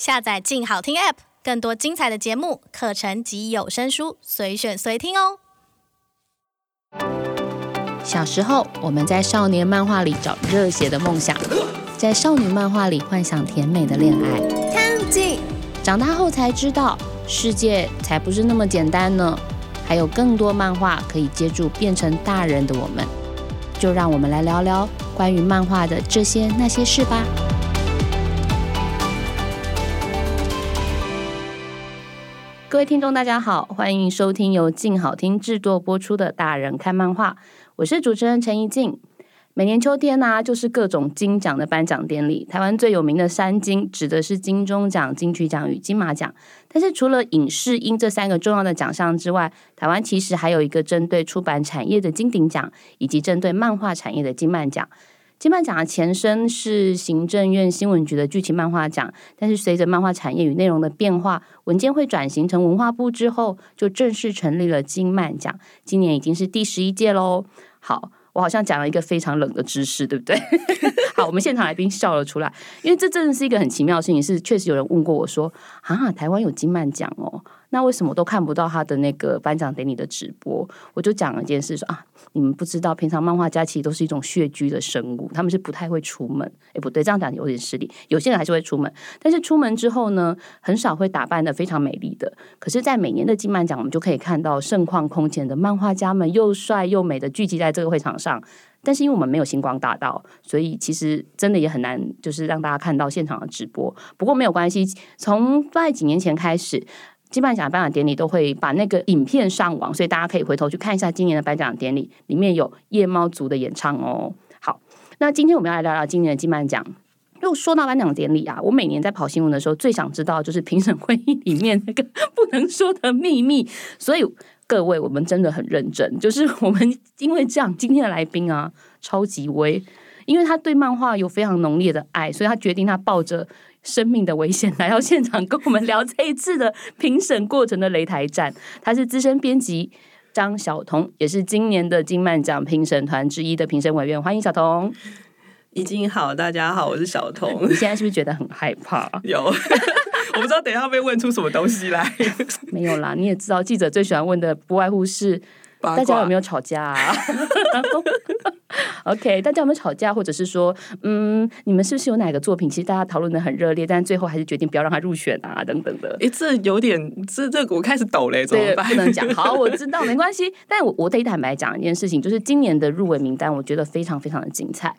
下载“静好听 ”App，更多精彩的节目、课程及有声书，随选随听哦。小时候，我们在少年漫画里找热血的梦想，在少女漫画里幻想甜美的恋爱。看紧，长大后才知道，世界才不是那么简单呢。还有更多漫画可以接住变成大人的我们，就让我们来聊聊关于漫画的这些那些事吧。各位听众，大家好，欢迎收听由静好听制作播出的《大人看漫画》，我是主持人陈怡静。每年秋天呢、就是各种金奖的颁奖典礼。台湾最有名的三金，指的是金钟奖、金曲奖与金马奖。但是除了影视音这三个重要的奖项之外，台湾其实还有一个针对出版产业的金鼎奖，以及针对漫画产业的金漫奖。金漫奖的前身是行政院新闻局的剧情漫画奖，但是随着漫画产业与内容的变化，文件会转型成文化部之后，就正式成立了金漫奖。今年已经是第十一届喽。好，我好像讲了一个非常冷的知识，对不对？我们现场来宾笑了出来，因为这真的是一个很奇妙的事情。是确实有人问过我说：“啊，台湾有金漫奖哦。”那为什么都看不到他的那个颁奖典礼的直播？我就讲了一件事说，啊，你们不知道，平常漫画家其实都是一种穴居的生物，他们是不太会出门。哎，不对，这样讲有点失礼。有些人还是会出门，但是出门之后呢，很少会打扮得非常美丽的。可是，在每年的金漫奖，我们就可以看到盛况空前的漫画家们又帅又美的聚集在这个会场上。但是因为我们没有星光大道，所以其实真的也很难，就是让大家看到现场的直播。不过没有关系，从在几年前开始。金漫奖颁奖典礼都会把那个影片上网，所以大家可以回头去看一下今年的颁奖典礼，里面有夜猫族的演唱哦。好，那今天我们要来聊聊今年的金漫奖。又说到颁奖典礼啊，我每年在跑新闻的时候，最想知道就是评审会议里面那个 不能说的秘密。所以各位，我们真的很认真，就是 我们因为这样，今天的来宾啊，超级威，因为他对漫画有非常浓烈的爱，所以他决定他抱着。生命的危险来到现场跟我们聊这一次的评审过程的擂台战。他是资深编辑张晓彤，也是今年的金漫奖评审团之一的评审委员。欢迎晓彤。已经好，大家好，我是小彤。你现在是不是觉得很害怕？有，我不知道等一下会被问出什么东西来。没有啦，你也知道，记者最喜欢问的不外乎是大家有没有吵架啊。OK，大家有没有吵架，或者是说，嗯，你们是不是有哪个作品，其实大家讨论的很热烈，但最后还是决定不要让他入选啊，等等的。哎，这有点，这这我开始抖嘞，怎么办？不能讲。好，我知道，没关系。但我我得坦白讲一件事情，就是今年的入围名单，我觉得非常非常的精彩。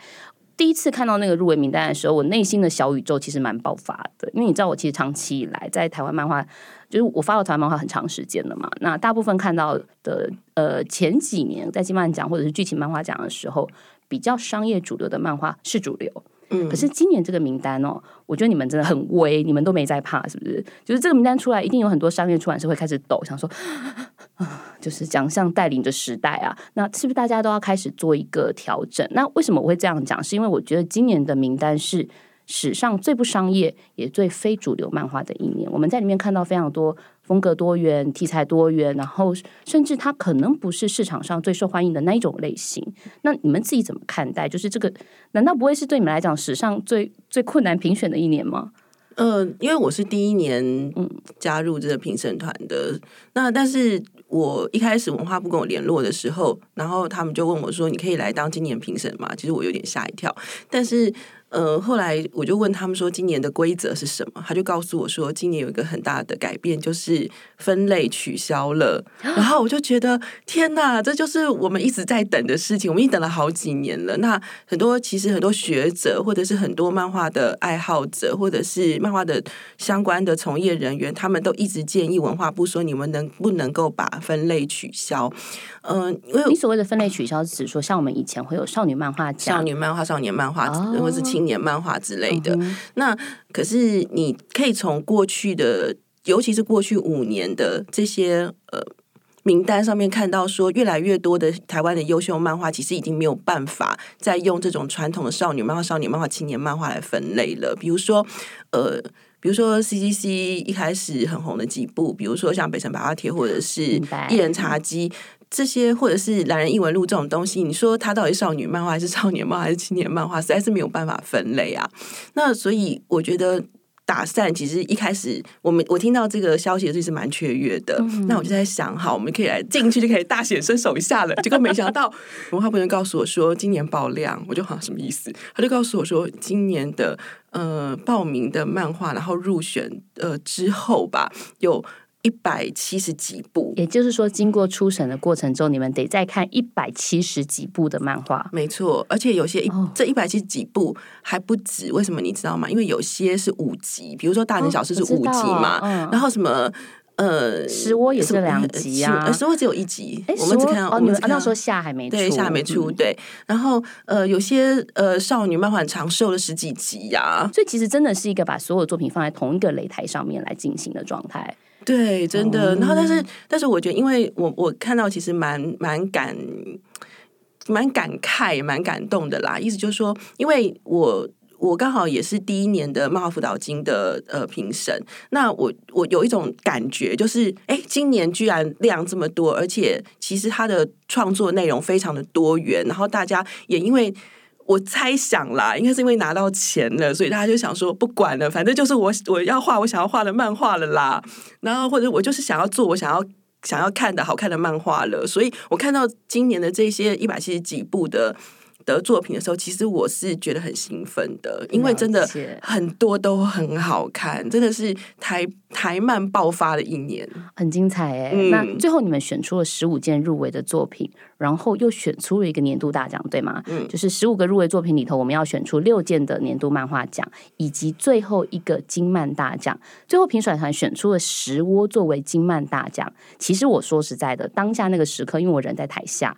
第一次看到那个入围名单的时候，我内心的小宇宙其实蛮爆发的，因为你知道，我其实长期以来在台湾漫画，就是我发了台湾漫画很长时间了嘛。那大部分看到的，呃，前几年在金漫奖或者是剧情漫画奖的时候，比较商业主流的漫画是主流。可是今年这个名单哦，我觉得你们真的很威，你们都没在怕，是不是？就是这个名单出来，一定有很多商业出版社会开始抖，想说 啊，就是奖项带领着时代啊，那是不是大家都要开始做一个调整？那为什么我会这样讲？是因为我觉得今年的名单是史上最不商业也最非主流漫画的一年，我们在里面看到非常多。风格多元，题材多元，然后甚至它可能不是市场上最受欢迎的那一种类型。那你们自己怎么看待？就是这个，难道不会是对你们来讲史上最最困难评选的一年吗？嗯、呃，因为我是第一年嗯加入这个评审团的。那但是我一开始文化部跟我联络的时候，然后他们就问我说：“你可以来当今年评审吗？”其实我有点吓一跳，但是。呃，后来我就问他们说，今年的规则是什么？他就告诉我说，今年有一个很大的改变，就是分类取消了。然后我就觉得，天哪，这就是我们一直在等的事情。我们已经等了好几年了。那很多其实很多学者，或者是很多漫画的爱好者，或者是漫画的相关的从业人员，他们都一直建议文化部说，你们能不能够把分类取消？嗯、呃，因为你所谓的分类取消，是指说像我们以前会有少女漫画、少女漫画、少年漫画，哦、或者是青年漫画之类的。嗯、那可是你可以从过去的，尤其是过去五年的这些呃名单上面看到，说越来越多的台湾的优秀漫画，其实已经没有办法再用这种传统的少女漫画、少年漫画、青年漫画来分类了。比如说，呃，比如说 CCC 一开始很红的几部，比如说像《北城百花帖》或者是《一人茶姬》。这些或者是《懒人异闻录》这种东西，你说它到底是少女漫画还是少年漫画还是青年漫画，实在是没有办法分类啊。那所以我觉得打散，其实一开始我们我听到这个消息的时候是蛮雀跃的。嗯、那我就在想，好，我们可以来进去就可以大显身手一下了。结果没想到文化部人告诉我说，今年爆量，我就好像什么意思？他就告诉我说，今年的呃报名的漫画，然后入选呃之后吧，有。一百七十几部，也就是说，经过初审的过程中，你们得再看一百七十几部的漫画。没错，而且有些这一百七十几部还不止。为什么你知道吗？因为有些是五集，比如说《大人小事》是五集嘛，然后什么呃，《石窝》也是两集啊，《石窝》只有一集。我们只看哦，你们那时候下还没出，对，下还没出。对，然后呃，有些呃少女漫画很长寿了十几集呀、啊，所以其实真的是一个把所有作品放在同一个擂台上面来进行的状态。对，真的。然后，但是，但是，我觉得，因为我我看到，其实蛮蛮感蛮感慨、蛮感动的啦。意思就是说，因为我我刚好也是第一年的漫画辅导金的呃评审，那我我有一种感觉，就是哎，今年居然量这么多，而且其实他的创作内容非常的多元，然后大家也因为。我猜想啦，应该是因为拿到钱了，所以大家就想说不管了，反正就是我我要画我想要画的漫画了啦。然后或者我就是想要做我想要想要看的好看的漫画了。所以我看到今年的这些一百七十几部的。的作品的时候，其实我是觉得很兴奋的，因为真的很多都很好看，真的是台台漫爆发的一年，很精彩哎。嗯、那最后你们选出了十五件入围的作品，然后又选出了一个年度大奖，对吗？嗯，就是十五个入围作品里头，我们要选出六件的年度漫画奖，以及最后一个金漫大奖。最后评审团选出了十窝作为金漫大奖。其实我说实在的，当下那个时刻，因为我人在台下。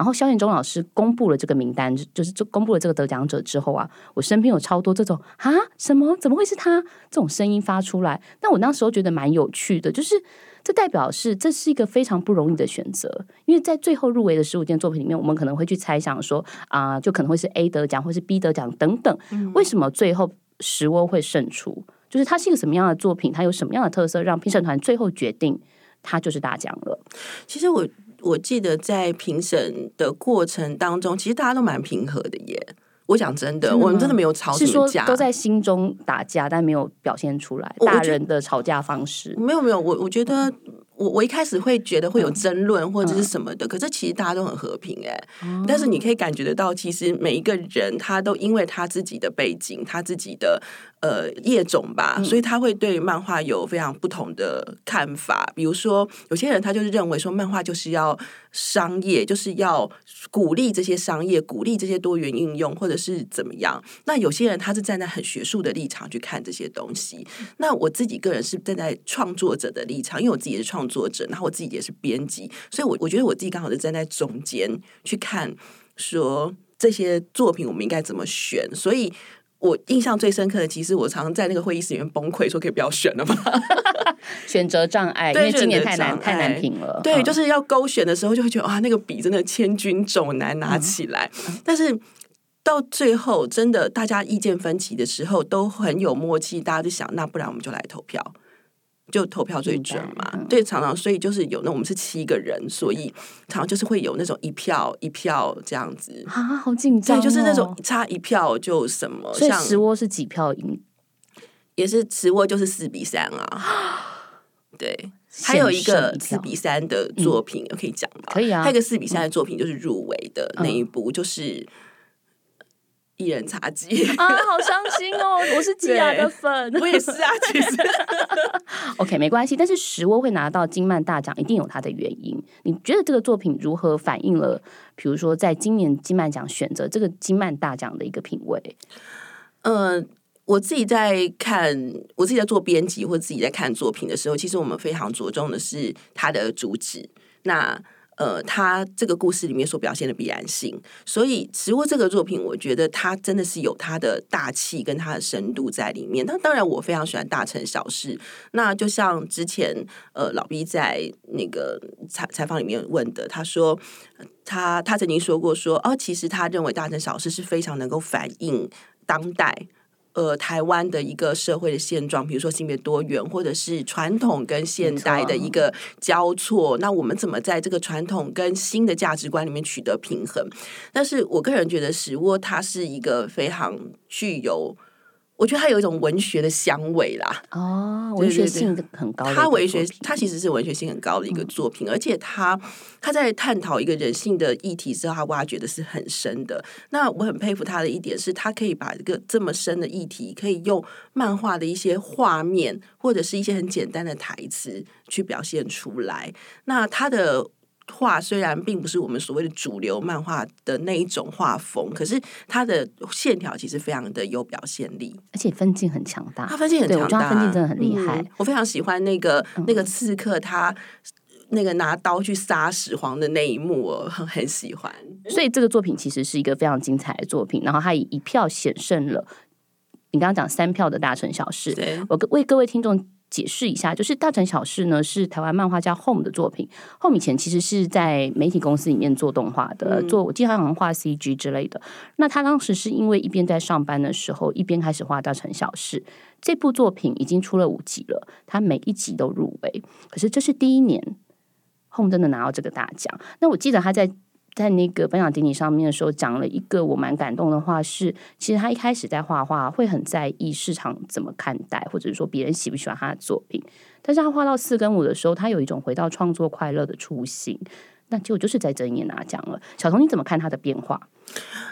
然后萧衍中老师公布了这个名单，就是就公布了这个得奖者之后啊，我身边有超多这种啊什么怎么会是他这种声音发出来？但我那时候觉得蛮有趣的，就是这代表是这是一个非常不容易的选择，因为在最后入围的十五件作品里面，我们可能会去猜想说啊、呃，就可能会是 A 得奖，或是 B 得奖等等。为什么最后石窝会胜出？就是它是一个什么样的作品？它有什么样的特色，让评审团最后决定它就是大奖了？其实我。我记得在评审的过程当中，其实大家都蛮平和的耶。我讲真的，我们真的没有吵什么架，都在心中打架，但没有表现出来。大人的吵架方式，没有没有。我我觉得。我我一开始会觉得会有争论或者是什么的，嗯、可是其实大家都很和平哎、欸。嗯、但是你可以感觉得到，其实每一个人他都因为他自己的背景、他自己的呃业种吧，嗯、所以他会对漫画有非常不同的看法。比如说，有些人他就是认为说，漫画就是要商业，就是要鼓励这些商业，鼓励这些多元应用，或者是怎么样。那有些人他是站在很学术的立场去看这些东西。那我自己个人是站在创作者的立场，因为我自己也是创。作者，然后我自己也是编辑，所以，我我觉得我自己刚好是站在中间去看，说这些作品我们应该怎么选。所以我印象最深刻的，其实我常常在那个会议室里面崩溃，说可以不要选了吗？选择障碍，对因为今年太难太难评了。对，就是要勾选的时候，就会觉得哇，那个笔真的千钧重难拿起来。嗯、但是到最后，真的大家意见分歧的时候，都很有默契，大家就想，那不然我们就来投票。就投票最准嘛，嗯、对，常常所以就是有那我们是七个人，所以常常就是会有那种一票一票这样子啊，好紧张、哦，对，就是那种差一票就什么，所以十窝是几票赢？也是十窝就是四比三啊，对，还有一个四比三的作品、嗯、可以讲吗？可以啊，还有一个四比三的作品就是入围的那一部，就是。一人茶几啊，好伤心哦！我是吉雅的粉，我也是啊。其实，OK，没关系。但是石窝会拿到金曼大奖，一定有它的原因。你觉得这个作品如何反映了，比如说在今年金曼奖选择这个金曼大奖的一个品味？呃，我自己在看，我自己在做编辑或自己在看作品的时候，其实我们非常着重的是它的主旨。那呃，他这个故事里面所表现的必然性，所以《十窝》这个作品，我觉得它真的是有它的大气跟它的深度在里面。那当然，我非常喜欢大城小事。那就像之前呃老毕在那个采采访里面问的，他说他他曾经说过说哦，其实他认为大城小事是非常能够反映当代。呃，台湾的一个社会的现状，比如说性别多元，或者是传统跟现代的一个交错，那我们怎么在这个传统跟新的价值观里面取得平衡？但是我个人觉得，十窝它是一个非常具有。我觉得它有一种文学的香味啦，哦，文学性很高。它文学，它其实是文学性很高的一个作品，嗯、而且它它在探讨一个人性的议题之后，它挖掘的是很深的。那我很佩服他的一点是，他可以把一个这么深的议题，可以用漫画的一些画面或者是一些很简单的台词去表现出来。那他的。画虽然并不是我们所谓的主流漫画的那一种画风，可是它的线条其实非常的有表现力，而且分镜很强大。它分镜很强大，分镜真的很厉害。嗯，我非常喜欢那个那个刺客他那个拿刀去杀始皇的那一幕，我很很喜欢。所以这个作品其实是一个非常精彩的作品，然后它以一票险胜了你刚刚讲三票的大城小事。对，我为各位听众。解释一下，就是《大城小事》呢，是台湾漫画家 Home 的作品。Home 以前其实是在媒体公司里面做动画的，做我记得好像画 CG 之类的。那他当时是因为一边在上班的时候，一边开始画《大城小事》这部作品，已经出了五集了，他每一集都入围。可是这是第一年，Home 真的拿到这个大奖。那我记得他在。在那个颁奖典礼上面的时候，讲了一个我蛮感动的话是，其实他一开始在画画会很在意市场怎么看待，或者是说别人喜不喜欢他的作品。但是他画到四跟五的时候，他有一种回到创作快乐的初心。那结果就是在这一年拿奖了。小彤，你怎么看他的变化？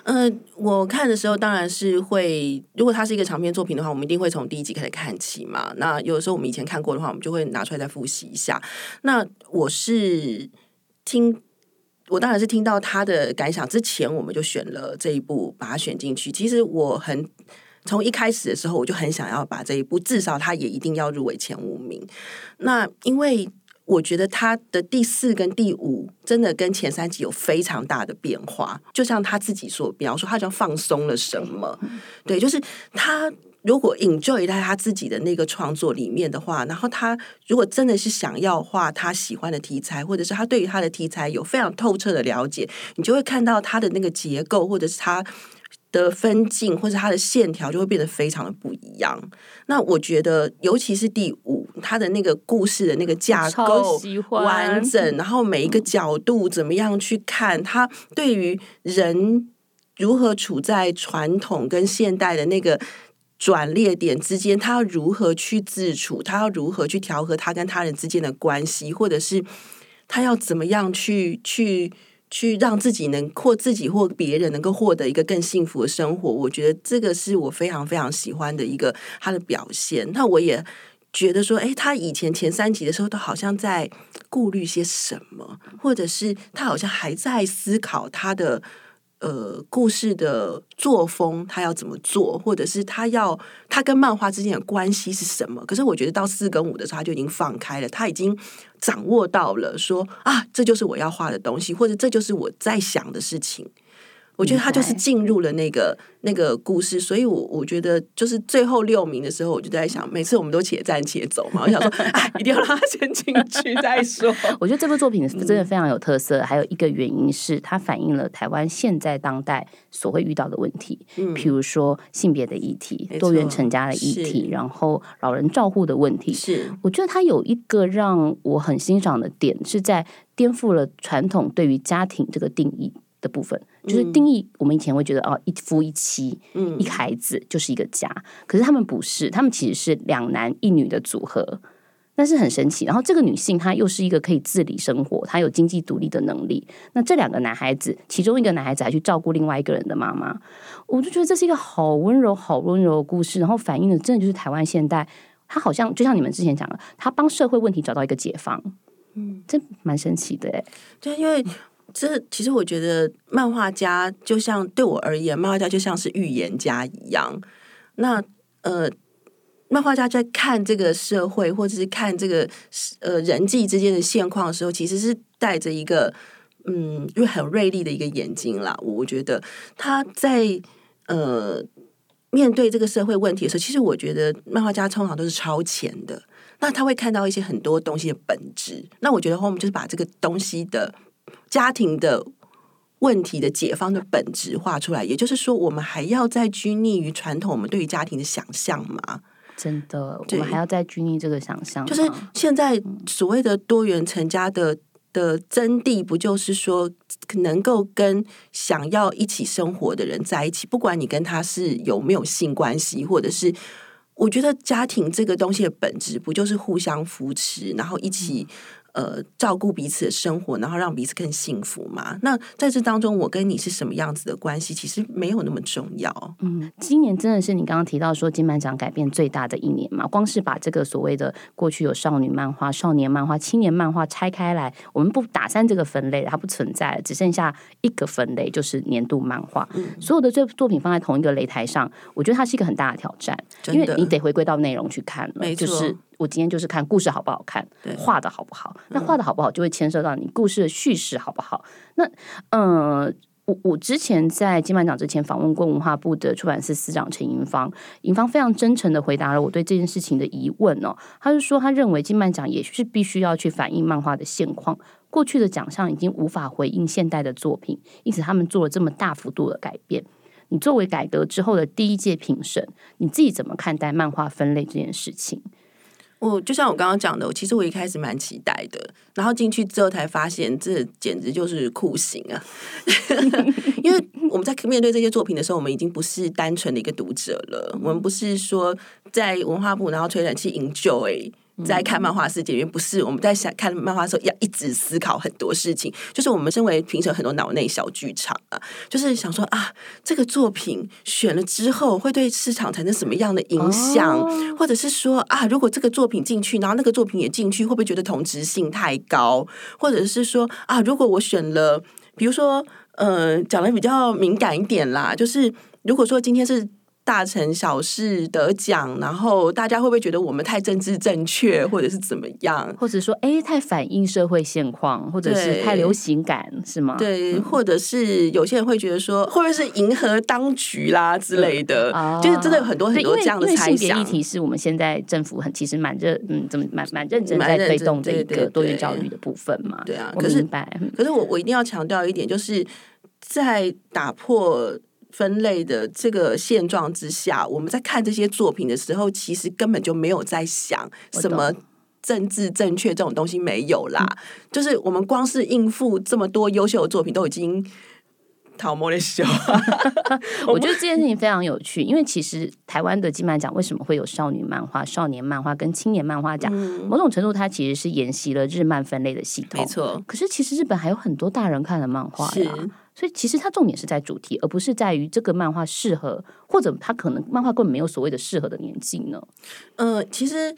嗯、呃，我看的时候当然是会，如果他是一个长篇作品的话，我们一定会从第一集开始看起嘛。那有的时候我们以前看过的话，我们就会拿出来再复习一下。那我是听。我当然是听到他的感想之前，我们就选了这一部，把它选进去。其实我很从一开始的时候，我就很想要把这一部，至少他也一定要入围前五名。那因为我觉得他的第四跟第五真的跟前三集有非常大的变化，就像他自己所描述，他就放松了什么？对，就是他。如果 enjoy 在他自己的那个创作里面的话，然后他如果真的是想要画他喜欢的题材，或者是他对于他的题材有非常透彻的了解，你就会看到他的那个结构，或者是他的分镜，或者他的线条就会变得非常的不一样。那我觉得，尤其是第五，他的那个故事的那个架构完整，然后每一个角度怎么样去看，他对于人如何处在传统跟现代的那个。转捩点之间，他要如何去自处？他要如何去调和他跟他人之间的关系？或者是他要怎么样去去去让自己能或自己或别人能够获得一个更幸福的生活？我觉得这个是我非常非常喜欢的一个他的表现。那我也觉得说，诶，他以前前三集的时候都好像在顾虑些什么，或者是他好像还在思考他的。呃，故事的作风，他要怎么做，或者是他要他跟漫画之间的关系是什么？可是我觉得到四跟五的时候，他就已经放开了，他已经掌握到了说啊，这就是我要画的东西，或者这就是我在想的事情。我觉得他就是进入了那个那个故事，所以我我觉得就是最后六名的时候，我就在想，每次我们都且战且走嘛，我想说，哎，一定要让他先进去再说。我觉得这部作品真的非常有特色，还有一个原因是它反映了台湾现在当代所会遇到的问题，嗯，譬如说性别的议题、多元成家的议题，然后老人照护的问题。是，我觉得它有一个让我很欣赏的点，是在颠覆了传统对于家庭这个定义。的部分就是定义，我们以前会觉得哦，一夫一妻，嗯，一孩子就是一个家。可是他们不是，他们其实是两男一女的组合，那是很神奇。然后这个女性她又是一个可以自理生活，她有经济独立的能力。那这两个男孩子，其中一个男孩子还去照顾另外一个人的妈妈，我就觉得这是一个好温柔、好温柔的故事。然后反映的真的就是台湾现代，他好像就像你们之前讲的，他帮社会问题找到一个解放，嗯，这蛮神奇的哎，对，因为。这其实我觉得，漫画家就像对我而言，漫画家就像是预言家一样。那呃，漫画家在看这个社会，或者是看这个呃人际之间的现况的时候，其实是带着一个嗯，又很锐利的一个眼睛啦。我觉得他在呃面对这个社会问题的时候，其实我觉得漫画家通常都是超前的。那他会看到一些很多东西的本质。那我觉得我们就是把这个东西的。家庭的问题的解方的本质画出来，也就是说，我们还要再拘泥于传统我们对于家庭的想象吗？真的，我们还要再拘泥这个想象？就是现在所谓的多元成家的的真谛不就是说，能够跟想要一起生活的人在一起，不管你跟他是有没有性关系，或者是，我觉得家庭这个东西的本质不就是互相扶持，然后一起。呃，照顾彼此的生活，然后让彼此更幸福嘛。那在这当中，我跟你是什么样子的关系，其实没有那么重要。嗯，今年真的是你刚刚提到说金漫奖改变最大的一年嘛？光是把这个所谓的过去有少女漫画、少年漫画、青年漫画拆开来，我们不打散这个分类，它不存在，只剩下一个分类，就是年度漫画。嗯，所有的这作品放在同一个擂台上，我觉得它是一个很大的挑战，因为你得回归到内容去看。就是我今天就是看故事好不好看，画的好不好。那画的好不好，就会牵涉到你故事的叙事好不好。那，呃，我我之前在金漫奖之前访问过文化部的出版社司长陈银芳，银芳非常真诚的回答了我对这件事情的疑问哦。他是说，他认为金漫奖也是必须要去反映漫画的现况，过去的奖项已经无法回应现代的作品，因此他们做了这么大幅度的改变。你作为改革之后的第一届评审，你自己怎么看待漫画分类这件事情？我就像我刚刚讲的，其实我一开始蛮期待的，然后进去之后才发现，这简直就是酷刑啊！因为我们在面对这些作品的时候，我们已经不是单纯的一个读者了，我们不是说在文化部然后吹冷气 enjoy。在看漫画世界里面，不是我们在想看漫画的时候要一直思考很多事情，就是我们身为评审很多脑内小剧场啊，就是想说啊，这个作品选了之后会对市场产生什么样的影响，哦、或者是说啊，如果这个作品进去，然后那个作品也进去，会不会觉得同质性太高？或者是说啊，如果我选了，比如说呃，讲的比较敏感一点啦，就是如果说今天是。大城小事得奖，然后大家会不会觉得我们太政治正确，或者是怎么样？或者说，哎，太反映社会现况，或者是太流行感，是吗？对，或者是有些人会觉得说，会不会是迎合当局啦之类的？嗯、就是真的有很多很多这样的猜想。性别议题是我们现在政府很其实蛮认，嗯，怎么蛮蛮认真在推动这一个多元教育的部分嘛？对啊，可是可是我我一定要强调一点，就是在打破。分类的这个现状之下，我们在看这些作品的时候，其实根本就没有在想什么政治正确这种东西没有啦。就是我们光是应付这么多优秀的作品，都已经讨摸的笑。我觉得这件事情非常有趣，因为其实台湾的金漫奖为什么会有少女漫画、少年漫画跟青年漫画奖？某种程度，它其实是沿袭了日漫分类的系统。没错。可是其实日本还有很多大人看的漫画呀。所以其实它重点是在主题，而不是在于这个漫画适合，或者它可能漫画根本没有所谓的适合的年纪呢。呃，其实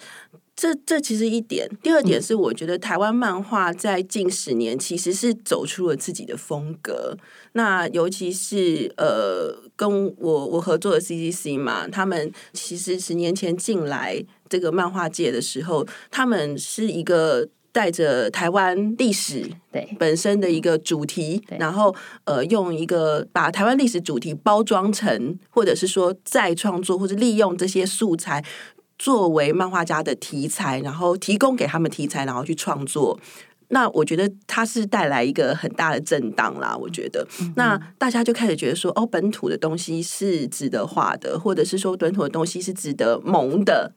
这这其实一点，第二点是我觉得台湾漫画在近十年其实是走出了自己的风格。那尤其是呃，跟我我合作的 CCC 嘛，他们其实十年前进来这个漫画界的时候，他们是一个。带着台湾历史对本身的一个主题，然后呃，用一个把台湾历史主题包装成，或者是说再创作，或者利用这些素材作为漫画家的题材，然后提供给他们题材，然后去创作。那我觉得它是带来一个很大的震荡啦。我觉得，嗯、那大家就开始觉得说，哦，本土的东西是值得画的，或者是说本土的东西是值得萌的。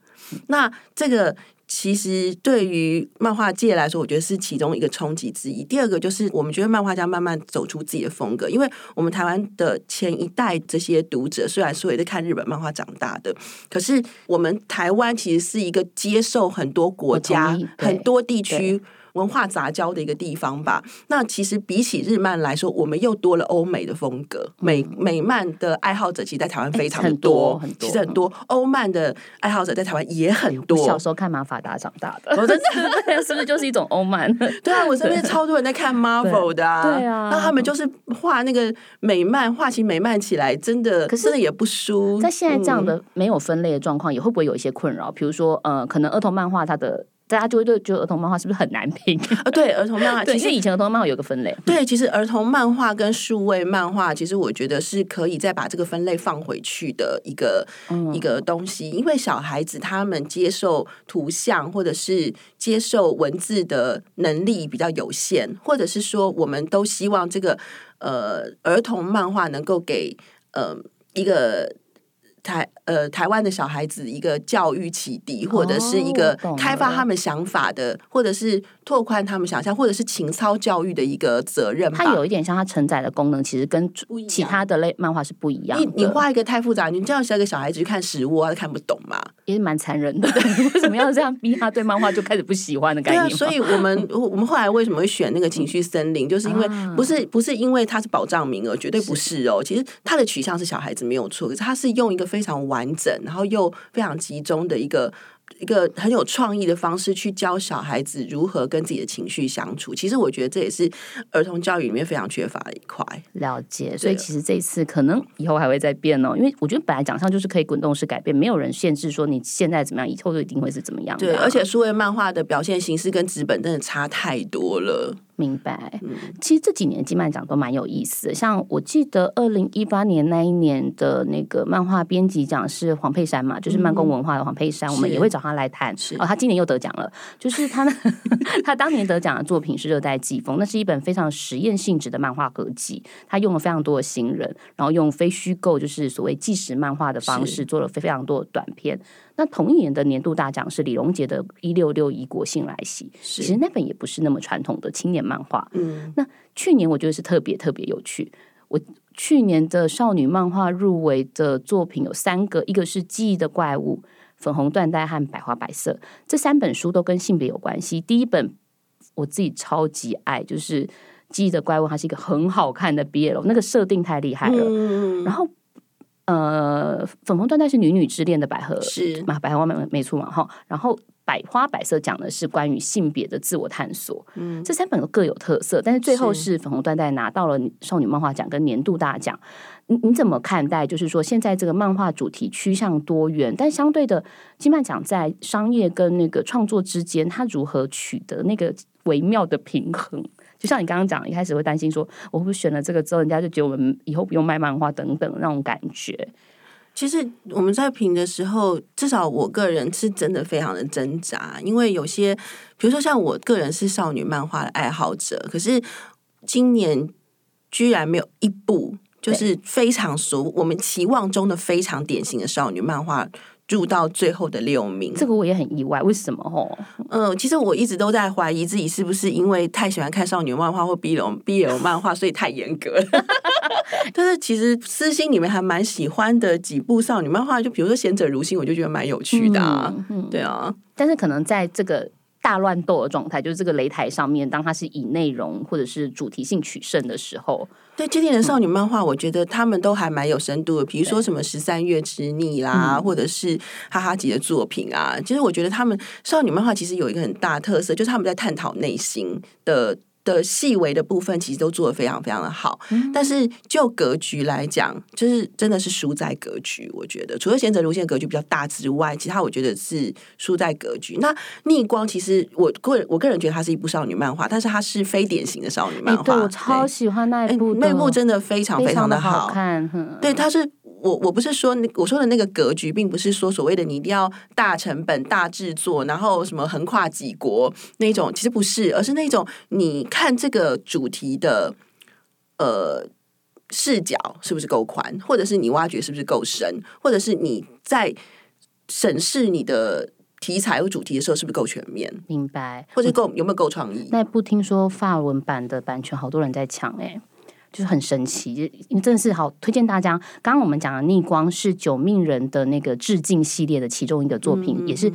那这个。其实对于漫画界来说，我觉得是其中一个冲击之一。第二个就是，我们觉得漫画家慢慢走出自己的风格，因为我们台湾的前一代这些读者，虽然说也是看日本漫画长大的，可是我们台湾其实是一个接受很多国家、很多地区。文化杂交的一个地方吧。那其实比起日漫来说，我们又多了欧美的风格。美美漫的爱好者其实，在台湾非常的多，很多，其实很多。欧漫的爱好者在台湾也很多。小时候看马法达长大的，我真的 是不是就是一种欧漫？对啊，我身边超多人在看 Marvel 的啊。对啊，那他们就是画那个美漫，画起美漫起来，真的，可是真的也不输。在现在这样的没有分类的状况，也会不会有一些困扰？比如说，呃，可能儿童漫画它的。大家就会对觉得儿童漫画是不是很难评啊？对，儿童漫画，其实以前儿童漫画有个分类。对，其实儿童漫画跟数位漫画，其实我觉得是可以再把这个分类放回去的一个、嗯、一个东西，因为小孩子他们接受图像或者是接受文字的能力比较有限，或者是说，我们都希望这个呃儿童漫画能够给呃一个。台呃台湾的小孩子一个教育启迪，或者是一个开发他们想法的，或者是拓宽他们想象，或者是情操教育的一个责任。它有一点像它承载的功能，其实跟其他的类漫画是不一样的。你你画一个太复杂，你这样写给小孩子去看食物啊，他看不懂嘛？也是蛮残忍的。为什么要这样逼他对漫画就开始不喜欢的感觉？对啊，所以我们我们后来为什么会选那个情绪森林，就是因为不是不是因为它是保障名额，绝对不是哦。其实它的取向是小孩子没有错，可是它是用一个非常完整，然后又非常集中的一个。一个很有创意的方式去教小孩子如何跟自己的情绪相处，其实我觉得这也是儿童教育里面非常缺乏的一块。了解，所以其实这一次可能以后还会再变哦，因为我觉得本来奖项就是可以滚动式改变，没有人限制说你现在怎么样，以后就一定会是怎么样的。对，而且数位漫画的表现形式跟纸本真的差太多了。明白，其实这几年金漫奖都蛮有意思的。像我记得二零一八年那一年的那个漫画编辑奖是黄佩珊嘛，就是漫工文化的黄佩珊，嗯、我们也会找他来谈。哦，他今年又得奖了，就是他他 当年得奖的作品是《热带季风》，那是一本非常实验性质的漫画合集，他用了非常多的新人，然后用非虚构，就是所谓纪实漫画的方式做了非常多的短片。那同一年的年度大奖是李荣杰的《一六六一国信来袭》，其实那本也不是那么传统的青年漫画。嗯，那去年我觉得是特别特别有趣。我去年的少女漫画入围的作品有三个，一个是《记忆的怪物》、《粉红缎带》和《百花百色》，这三本书都跟性别有关系。第一本我自己超级爱，就是《记忆的怪物》，它是一个很好看的 BL，那个设定太厉害了。嗯，然后。呃，粉红缎带是女女之恋的百合是嘛？百合花没没错嘛？哈，然后百花百色讲的是关于性别的自我探索。嗯，这三本都各有特色，但是最后是粉红缎带拿到了少女漫画奖跟年度大奖。你你怎么看待？就是说现在这个漫画主题趋向多元，但相对的金漫奖在商业跟那个创作之间，它如何取得那个微妙的平衡？就像你刚刚讲，一开始会担心说，我会不会选了这个之后，人家就觉得我们以后不用卖漫画等等那种感觉。其实我们在评的时候，至少我个人是真的非常的挣扎，因为有些，比如说像我个人是少女漫画的爱好者，可是今年居然没有一部就是非常熟我们期望中的非常典型的少女漫画。入到最后的六名，这个我也很意外，为什么？吼，嗯，其实我一直都在怀疑自己是不是因为太喜欢看少女漫画或 BL BL 漫画，所以太严格了。但是其实私心里面还蛮喜欢的几部少女漫画，就比如说《贤者如心》，我就觉得蛮有趣的啊。嗯嗯、对啊，但是可能在这个。大乱斗的状态，就是这个擂台上面，当它是以内容或者是主题性取胜的时候，对今天的少女漫画，我觉得他们都还蛮有深度的。比如说什么十三月之逆啦，或者是哈哈吉的作品啊，其实我觉得他们少女漫画其实有一个很大特色，就是他们在探讨内心的。的细微的部分其实都做的非常非常的好，嗯、但是就格局来讲，就是真的是输在格局。我觉得除了贤者路线格局比较大之外，其他我觉得是输在格局。那逆光其实我个人我个人觉得它是一部少女漫画，但是它是非典型的少女漫画。对，我超喜欢那一部，那部真的非常非常的好，好看。对，它是。我我不是说那我说的那个格局，并不是说所谓的你一定要大成本、大制作，然后什么横跨几国那种，其实不是，而是那种你看这个主题的呃视角是不是够宽，或者是你挖掘是不是够深，或者是你在审视你的题材或主题的时候是不是够全面？明白，或者够有没有够创意？那不听说法文版的版权好多人在抢哎、欸。就是很神奇，真的是好推荐大家。刚刚我们讲的《逆光》是九命人的那个致敬系列的其中一个作品，也是。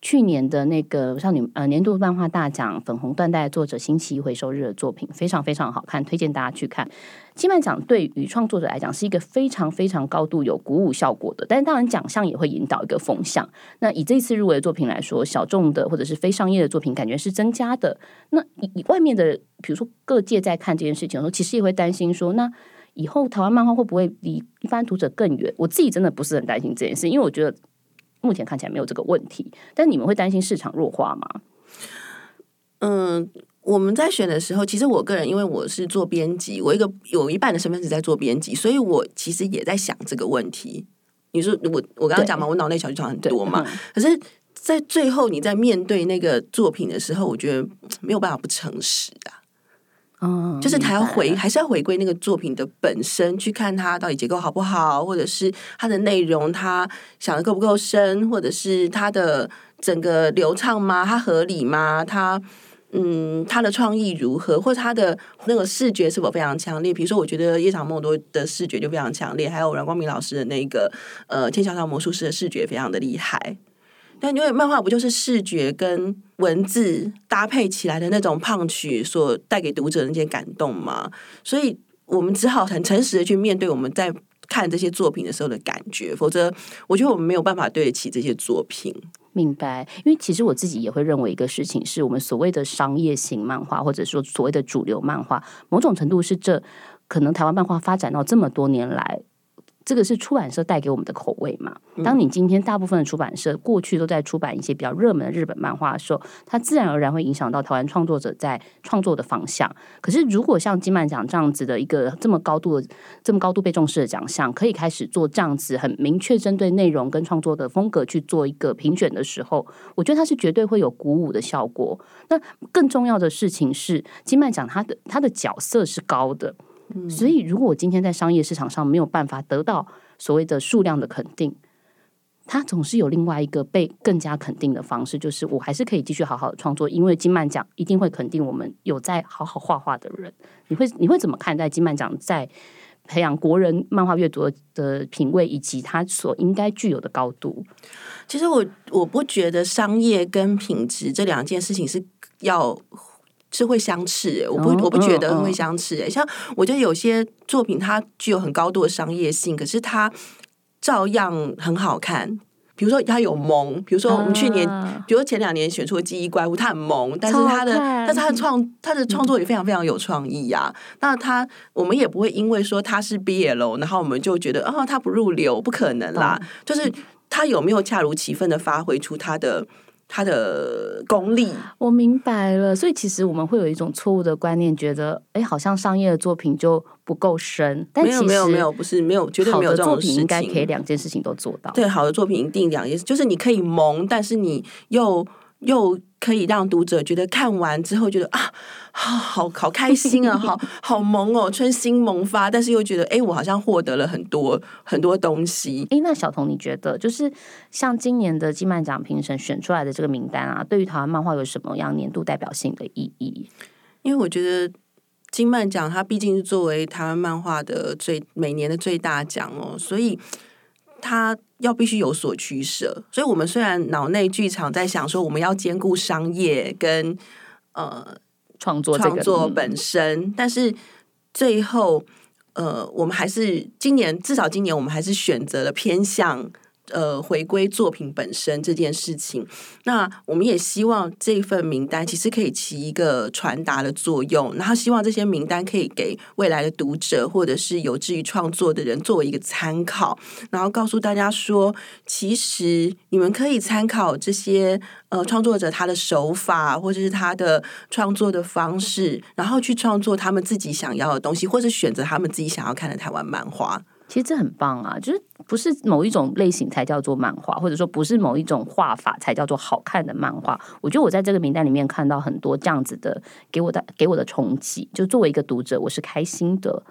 去年的那个少女呃年度漫画大奖《粉红缎带》作者星期一回收日的作品非常非常好看，推荐大家去看。金漫奖对于创作者来讲是一个非常非常高度有鼓舞效果的，但是当然奖项也会引导一个风向。那以这次入围的作品来说，小众的或者是非商业的作品感觉是增加的。那以以外面的，比如说各界在看这件事情的时候，其实也会担心说，那以后台湾漫画会不会离一般读者更远？我自己真的不是很担心这件事，因为我觉得。目前看起来没有这个问题，但你们会担心市场弱化吗？嗯，我们在选的时候，其实我个人因为我是做编辑，我一个有一半的身份是在做编辑，所以我其实也在想这个问题。你说我我刚刚讲嘛，我脑内小剧场很多嘛，可是，在最后你在面对那个作品的时候，我觉得没有办法不诚实啊。嗯，就是他要回，还是要回归那个作品的本身，去看它到底结构好不好，或者是它的内容，它想的够不够深，或者是它的整个流畅吗？它合理吗？它嗯，它的创意如何，或者它的那个视觉是否非常强烈？比如说，我觉得夜长梦多的视觉就非常强烈，还有阮光明老师的那个呃《天桥上魔术师》的视觉非常的厉害。但因为漫画不就是视觉跟文字搭配起来的那种胖曲所带给读者的那些感动吗？所以我们只好很诚实的去面对我们在看这些作品的时候的感觉，否则我觉得我们没有办法对得起这些作品。明白，因为其实我自己也会认为一个事情，是我们所谓的商业型漫画，或者说所谓的主流漫画，某种程度是这可能台湾漫画发展到这么多年来。这个是出版社带给我们的口味嘛？当你今天大部分的出版社过去都在出版一些比较热门的日本漫画的时候，它自然而然会影响到台湾创作者在创作的方向。可是，如果像金漫奖这样子的一个这么高度的、这么高度被重视的奖项，可以开始做这样子很明确针对内容跟创作的风格去做一个评选的时候，我觉得它是绝对会有鼓舞的效果。那更重要的事情是，金漫奖它的它的角色是高的。所以，如果我今天在商业市场上没有办法得到所谓的数量的肯定，它总是有另外一个被更加肯定的方式，就是我还是可以继续好好的创作，因为金曼奖一定会肯定我们有在好好画画的人。你会你会怎么看待金曼奖在培养国人漫画阅读的品味以及它所应该具有的高度？其实我我不觉得商业跟品质这两件事情是要。是会相斥，我不我不觉得会相斥。诶，像我觉得有些作品它具有很高度的商业性，可是它照样很好看。比如说它有萌，比如说我们去年，比如说前两年选出的《记忆怪物》，它很萌，但是它的但是它的创 它的创作也非常非常有创意呀。那它我们也不会因为说它是 BL，然后我们就觉得啊它不入流，不可能啦。就是它有没有恰如其分的发挥出它的。他的功力，我明白了。所以其实我们会有一种错误的观念，觉得哎，好像商业的作品就不够深。但其实没有没有没有，不是没有，绝对没有这种作品应该可以两件事情都做到。对，好的作品一定两件事，就是你可以萌，但是你又又。可以让读者觉得看完之后觉得啊，好好好开心啊，好好萌哦，春心萌发，但是又觉得哎，我好像获得了很多很多东西。哎，那小彤，你觉得就是像今年的金漫奖评审选出来的这个名单啊，对于台湾漫画有什么样年度代表性的意义？因为我觉得金漫奖它毕竟是作为台湾漫画的最每年的最大奖哦，所以它。要必须有所取舍，所以我们虽然脑内剧场在想说我们要兼顾商业跟呃创作创作本身，嗯、但是最后呃我们还是今年至少今年我们还是选择了偏向。呃，回归作品本身这件事情，那我们也希望这份名单其实可以起一个传达的作用，然后希望这些名单可以给未来的读者或者是有志于创作的人作为一个参考，然后告诉大家说，其实你们可以参考这些呃创作者他的手法或者是他的创作的方式，然后去创作他们自己想要的东西，或者选择他们自己想要看的台湾漫画。其实这很棒啊，就是不是某一种类型才叫做漫画，或者说不是某一种画法才叫做好看的漫画。我觉得我在这个名单里面看到很多这样子的，给我的给我的冲击，就作为一个读者，我是开心的。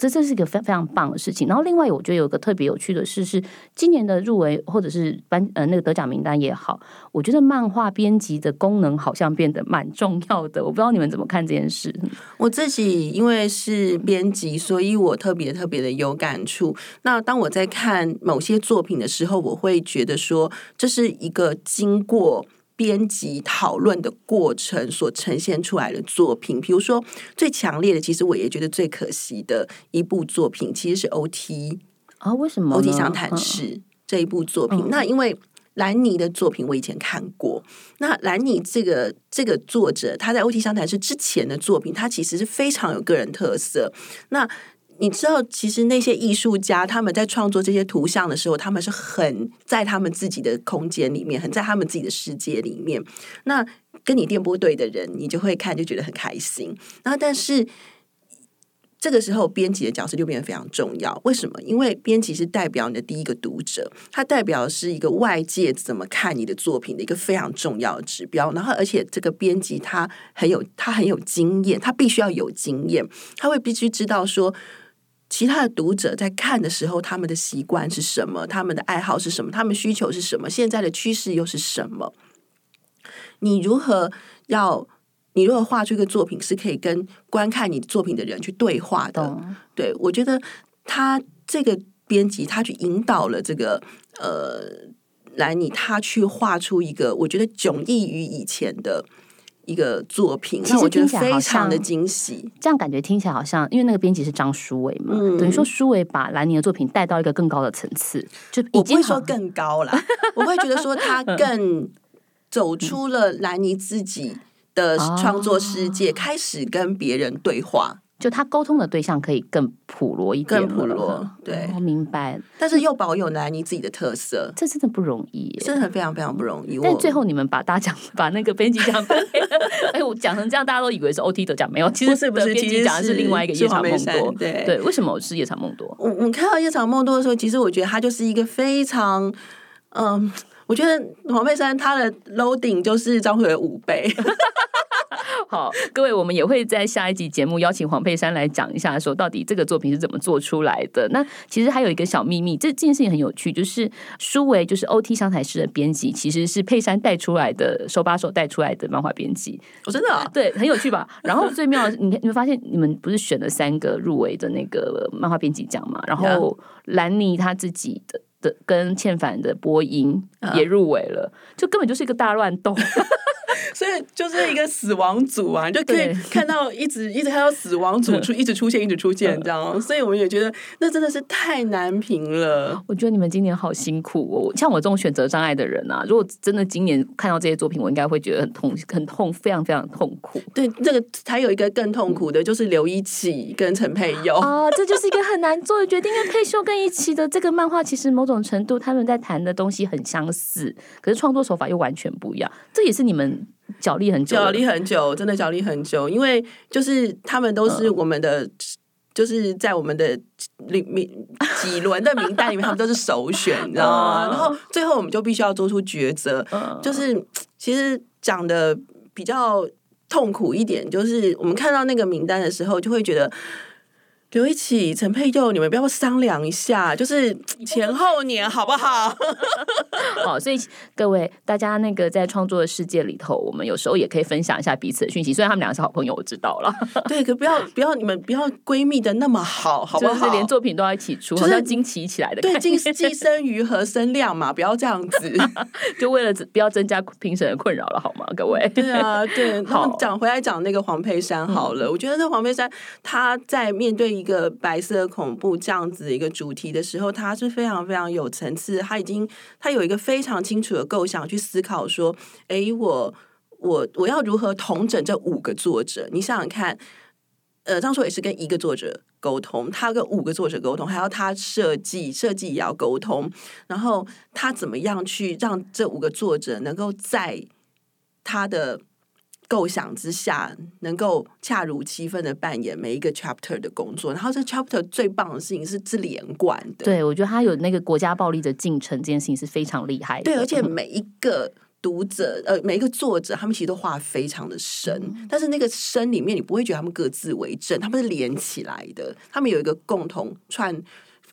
这这是一个非非常棒的事情。然后另外，我觉得有个特别有趣的事是，今年的入围或者是颁呃那个得奖名单也好，我觉得漫画编辑的功能好像变得蛮重要的。我不知道你们怎么看这件事。我自己因为是编辑，所以我特别特别的有感触。那当我在看某些作品的时候，我会觉得说，这是一个经过。编辑讨论的过程所呈现出来的作品，比如说最强烈的，其实我也觉得最可惜的一部作品，其实是 OT 啊，为什么？OT 相谈室这一部作品，嗯、那因为兰尼的作品我以前看过，那兰尼这个这个作者，他在 OT 相谈室之前的作品，他其实是非常有个人特色。那你知道，其实那些艺术家他们在创作这些图像的时候，他们是很在他们自己的空间里面，很在他们自己的世界里面。那跟你电波对的人，你就会看就觉得很开心。然后，但是这个时候编辑的角色就变得非常重要。为什么？因为编辑是代表你的第一个读者，他代表是一个外界怎么看你的作品的一个非常重要的指标。然后，而且这个编辑他很有他很有经验，他必须要有经验，他会必须知道说。其他的读者在看的时候，他们的习惯是什么？他们的爱好是什么？他们需求是什么？现在的趋势又是什么？你如何要？你如何画出一个作品是可以跟观看你作品的人去对话的？嗯、对，我觉得他这个编辑，他去引导了这个呃来你，他去画出一个我觉得迥异于以前的。一个作品，其实我觉得非常的惊喜。这样感觉听起来好像，因为那个编辑是张书伟嘛，嗯、等于说书伟把兰妮的作品带到一个更高的层次。就我不会说更高了，我会觉得说他更走出了兰妮自己的创作世界，嗯、开始跟别人对话。就他沟通的对象可以更普罗一点，更普罗，对，我、哦、明白。但是又保有兰妮自己的特色，这真的不容易，真的非常非常不容易。但最后你们把大奖，把那个编辑奖，哎，我讲成这样，大家都以为是 OT 得奖，没有，其实是不是编辑奖是另外一个夜长梦多。对对，为什么是夜长梦多？我我看到夜长梦多的时候，其实我觉得他就是一个非常，嗯，我觉得黄佩珊她的 loading 就是张惠的五倍。好，各位，我们也会在下一集节目邀请黄佩珊来讲一下，说到底这个作品是怎么做出来的。那其实还有一个小秘密，这这件事情很有趣，就是书维就是 OT 商台式的编辑，其实是佩珊带出来的，手把手带出来的漫画编辑。我、哦、真的、啊、对，很有趣吧？然后最妙的是，你你们发现你们不是选了三个入围的那个漫画编辑奖嘛？然后兰妮他自己的的跟倩凡的播音也入围了，就根本就是一个大乱斗。所以就是一个死亡组啊，就可以看到一直一直看到死亡组出 一直出现一直出现这样，所以我们也觉得那真的是太难评了。我觉得你们今年好辛苦哦，像我这种选择障碍的人啊，如果真的今年看到这些作品，我应该会觉得很痛很痛，非常非常痛苦。对，这个还有一个更痛苦的，就是刘一起跟陈佩佑哦，这就是一个很难做的决定。因为佩秀跟一起的这个漫画，其实某种程度他们在谈的东西很相似，可是创作手法又完全不一样。这也是你们。角力很久，角力很久，真的角力很久。因为就是他们都是我们的，嗯、就是在我们的里面几轮的名单里面，他们都是首选，你知道吗？嗯、然后最后我们就必须要做出抉择。嗯、就是其实讲的比较痛苦一点，就是我们看到那个名单的时候，就会觉得。刘一起、陈佩佑，你们不要商量一下，就是前后年好不好？好，所以各位大家那个在创作的世界里头，我们有时候也可以分享一下彼此的讯息。虽然他们两个是好朋友，我知道了。对，可不要不要你们不要闺蜜的那么好，好不好？就是连作品都要一起出，就是惊奇起来的。对，既既生瑜何生亮嘛，不要这样子，就为了不要增加评审的困扰了，好吗？各位。对。啊，对。好，讲回来讲那个黄佩珊好了，嗯、我觉得那黄佩珊她在面对。一个白色恐怖这样子一个主题的时候，他是非常非常有层次。他已经他有一个非常清楚的构想去思考说：哎，我我我要如何统整这五个作者？你想想看，呃，张硕也是跟一个作者沟通，他跟五个作者沟通，还要他设计，设计也要沟通，然后他怎么样去让这五个作者能够在他的。构想之下，能够恰如其分的扮演每一个 chapter 的工作，然后这 chapter 最棒的事情是是连贯的。对，我觉得他有那个国家暴力的进程，这件事情是非常厉害的。对，而且 每一个读者，呃，每一个作者，他们其实都画非常的深，嗯、但是那个深里面，你不会觉得他们各自为政，他们是连起来的，他们有一个共同串、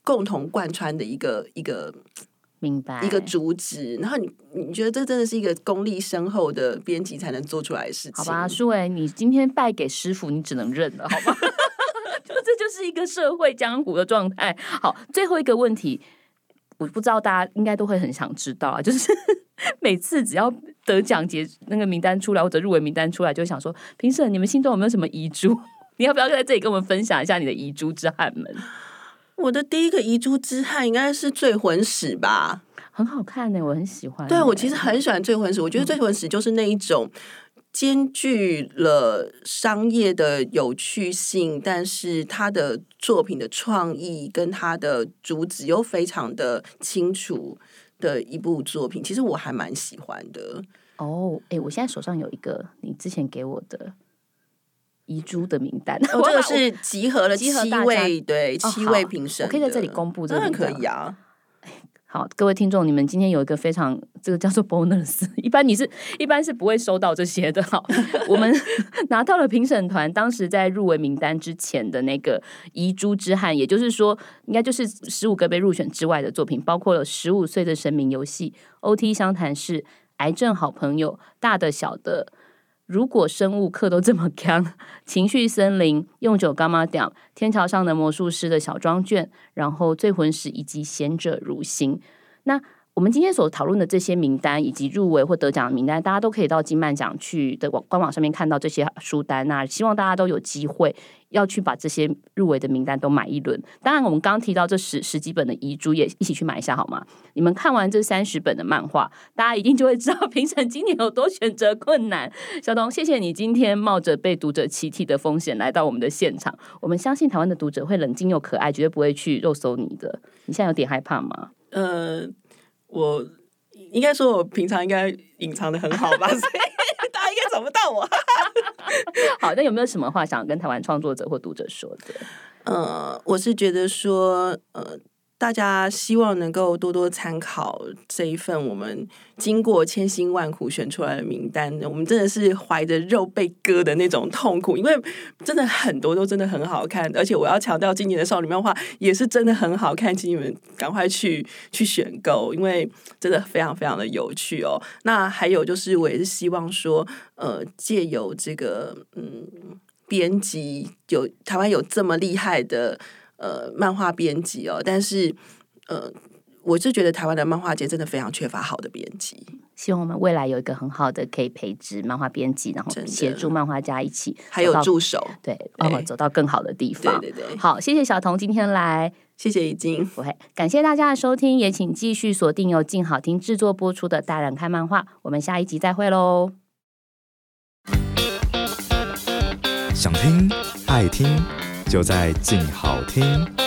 共同贯穿的一个一个。明白一个主旨，然后你你觉得这真的是一个功力深厚的编辑才能做出来的事情？好吧，舒伟，你今天败给师傅，你只能认了，好吗？就这就是一个社会江湖的状态。好，最后一个问题，我不知道大家应该都会很想知道啊，就是 每次只要得奖节那个名单出来或者入围名单出来，就想说评审，你们心中有没有什么遗珠？你要不要在这里跟我们分享一下你的遗珠之汉们？我的第一个遗珠之憾应该是《醉魂史》吧，很好看呢，我很喜欢。对，我其实很喜欢《醉魂史》，我觉得《醉魂史》就是那一种兼具了商业的有趣性，但是他的作品的创意跟他的主旨又非常的清楚的一部作品。其实我还蛮喜欢的。哦，哎，我现在手上有一个你之前给我的。遗珠的名单。我、哦、这个是集合了七位，对，七位评审、哦。我可以在这里公布这个可以啊。好，各位听众，你们今天有一个非常这个叫做 bonus，一般你是一般是不会收到这些的。好，我们 拿到了评审团当时在入围名单之前的那个遗珠之憾，也就是说，应该就是十五个被入选之外的作品，包括了十五岁的神明游戏、OT 相谈室、癌症好朋友、大的小的。如果生物课都这么干，情绪森林、用酒干嘛屌、天桥上的魔术师的小装卷，然后醉魂石以及贤者如星，那。我们今天所讨论的这些名单以及入围或得奖的名单，大家都可以到金漫奖去的网官网上面看到这些书单。那希望大家都有机会要去把这些入围的名单都买一轮。当然，我们刚刚提到这十十几本的遗珠也一起去买一下好吗？你们看完这三十本的漫画，大家一定就会知道评审今年有多选择困难。小童，谢谢你今天冒着被读者起底的风险来到我们的现场。我们相信台湾的读者会冷静又可爱，绝对不会去肉搜你的。你现在有点害怕吗？呃。我应该说，我平常应该隐藏的很好吧，所以大家应该找不到我。好，那有没有什么话想跟台湾创作者或读者说的？呃，我是觉得说，呃。大家希望能够多多参考这一份我们经过千辛万苦选出来的名单。我们真的是怀着肉被割的那种痛苦，因为真的很多都真的很好看，而且我要强调，今年的少女漫画也是真的很好看，请你们赶快去去选购，因为真的非常非常的有趣哦。那还有就是，我也是希望说，呃，借由这个嗯，编辑有台湾有这么厉害的。呃，漫画编辑哦，但是呃，我是觉得台湾的漫画界真的非常缺乏好的编辑。希望我们未来有一个很好的可以培植漫画编辑，然后协助漫画家一起，还有助手，对，然后走到更好的地方。对对对，好，谢谢小童今天来，谢谢已经，不会，感谢大家的收听，也请继续锁定由静好听制作播出的《大人看漫画》，我们下一集再会喽。想听，爱听。就在静好听。